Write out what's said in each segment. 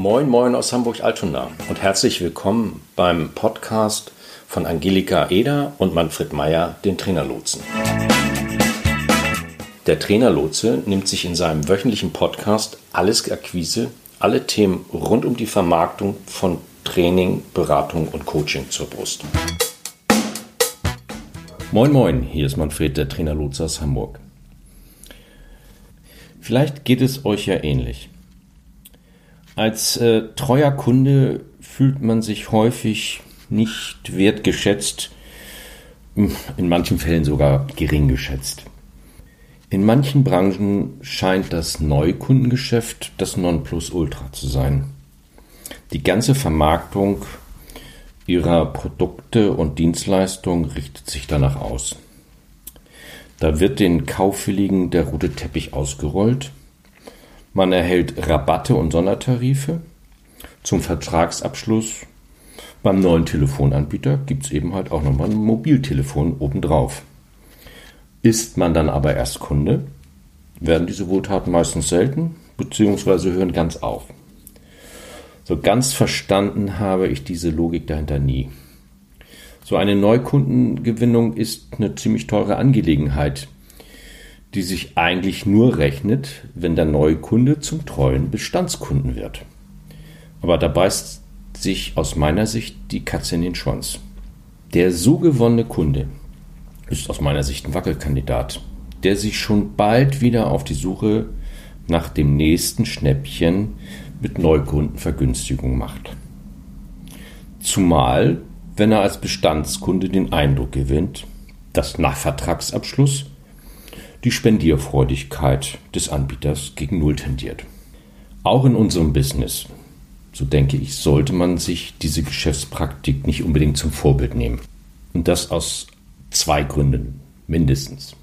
Moin, moin aus Hamburg-Altona und herzlich willkommen beim Podcast von Angelika Eder und Manfred Meyer, den Trainerlotsen. Der Trainerlotse nimmt sich in seinem wöchentlichen Podcast alles Akquise, alle Themen rund um die Vermarktung von Training, Beratung und Coaching zur Brust. Moin, moin, hier ist Manfred, der Trainerlotse aus Hamburg. Vielleicht geht es euch ja ähnlich. Als äh, treuer Kunde fühlt man sich häufig nicht wertgeschätzt, in manchen Fällen sogar gering geschätzt. In manchen Branchen scheint das Neukundengeschäft das Nonplusultra zu sein. Die ganze Vermarktung ihrer Produkte und Dienstleistungen richtet sich danach aus. Da wird den Kaufwilligen der rote Teppich ausgerollt man erhält Rabatte und Sondertarife. Zum Vertragsabschluss beim neuen Telefonanbieter gibt es eben halt auch nochmal ein Mobiltelefon obendrauf. Ist man dann aber erst Kunde, werden diese Wohltaten meistens selten bzw. hören ganz auf. So ganz verstanden habe ich diese Logik dahinter nie. So eine Neukundengewinnung ist eine ziemlich teure Angelegenheit, die sich eigentlich nur rechnet, wenn der neue Kunde zum treuen Bestandskunden wird. Aber da beißt sich aus meiner Sicht die Katze in den Schwanz. Der so gewonnene Kunde ist aus meiner Sicht ein Wackelkandidat, der sich schon bald wieder auf die Suche nach dem nächsten Schnäppchen mit Neukundenvergünstigung macht. Zumal, wenn er als Bestandskunde den Eindruck gewinnt, dass nach Vertragsabschluss die Spendierfreudigkeit des Anbieters gegen Null tendiert. Auch in unserem Business, so denke ich, sollte man sich diese Geschäftspraktik nicht unbedingt zum Vorbild nehmen. Und das aus zwei Gründen mindestens.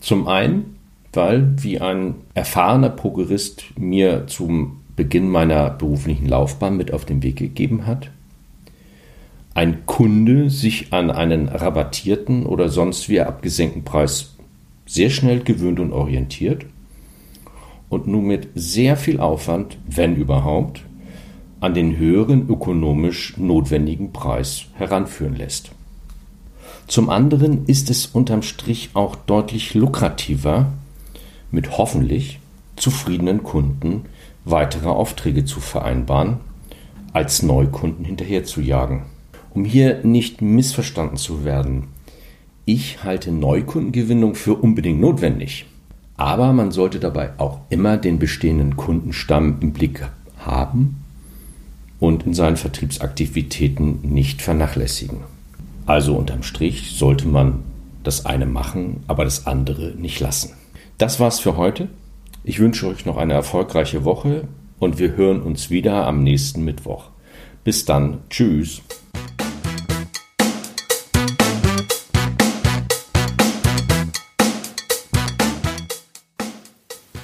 Zum einen, weil, wie ein erfahrener Pokerist mir zum Beginn meiner beruflichen Laufbahn mit auf den Weg gegeben hat, ein Kunde sich an einen rabattierten oder sonst wie abgesenkten Preis sehr schnell gewöhnt und orientiert und nun mit sehr viel Aufwand, wenn überhaupt, an den höheren ökonomisch notwendigen Preis heranführen lässt. Zum anderen ist es unterm Strich auch deutlich lukrativer, mit hoffentlich zufriedenen Kunden weitere Aufträge zu vereinbaren, als Neukunden hinterherzujagen. Um hier nicht missverstanden zu werden, ich halte Neukundengewinnung für unbedingt notwendig. Aber man sollte dabei auch immer den bestehenden Kundenstamm im Blick haben und in seinen Vertriebsaktivitäten nicht vernachlässigen. Also unterm Strich sollte man das eine machen, aber das andere nicht lassen. Das war's für heute. Ich wünsche euch noch eine erfolgreiche Woche und wir hören uns wieder am nächsten Mittwoch. Bis dann. Tschüss.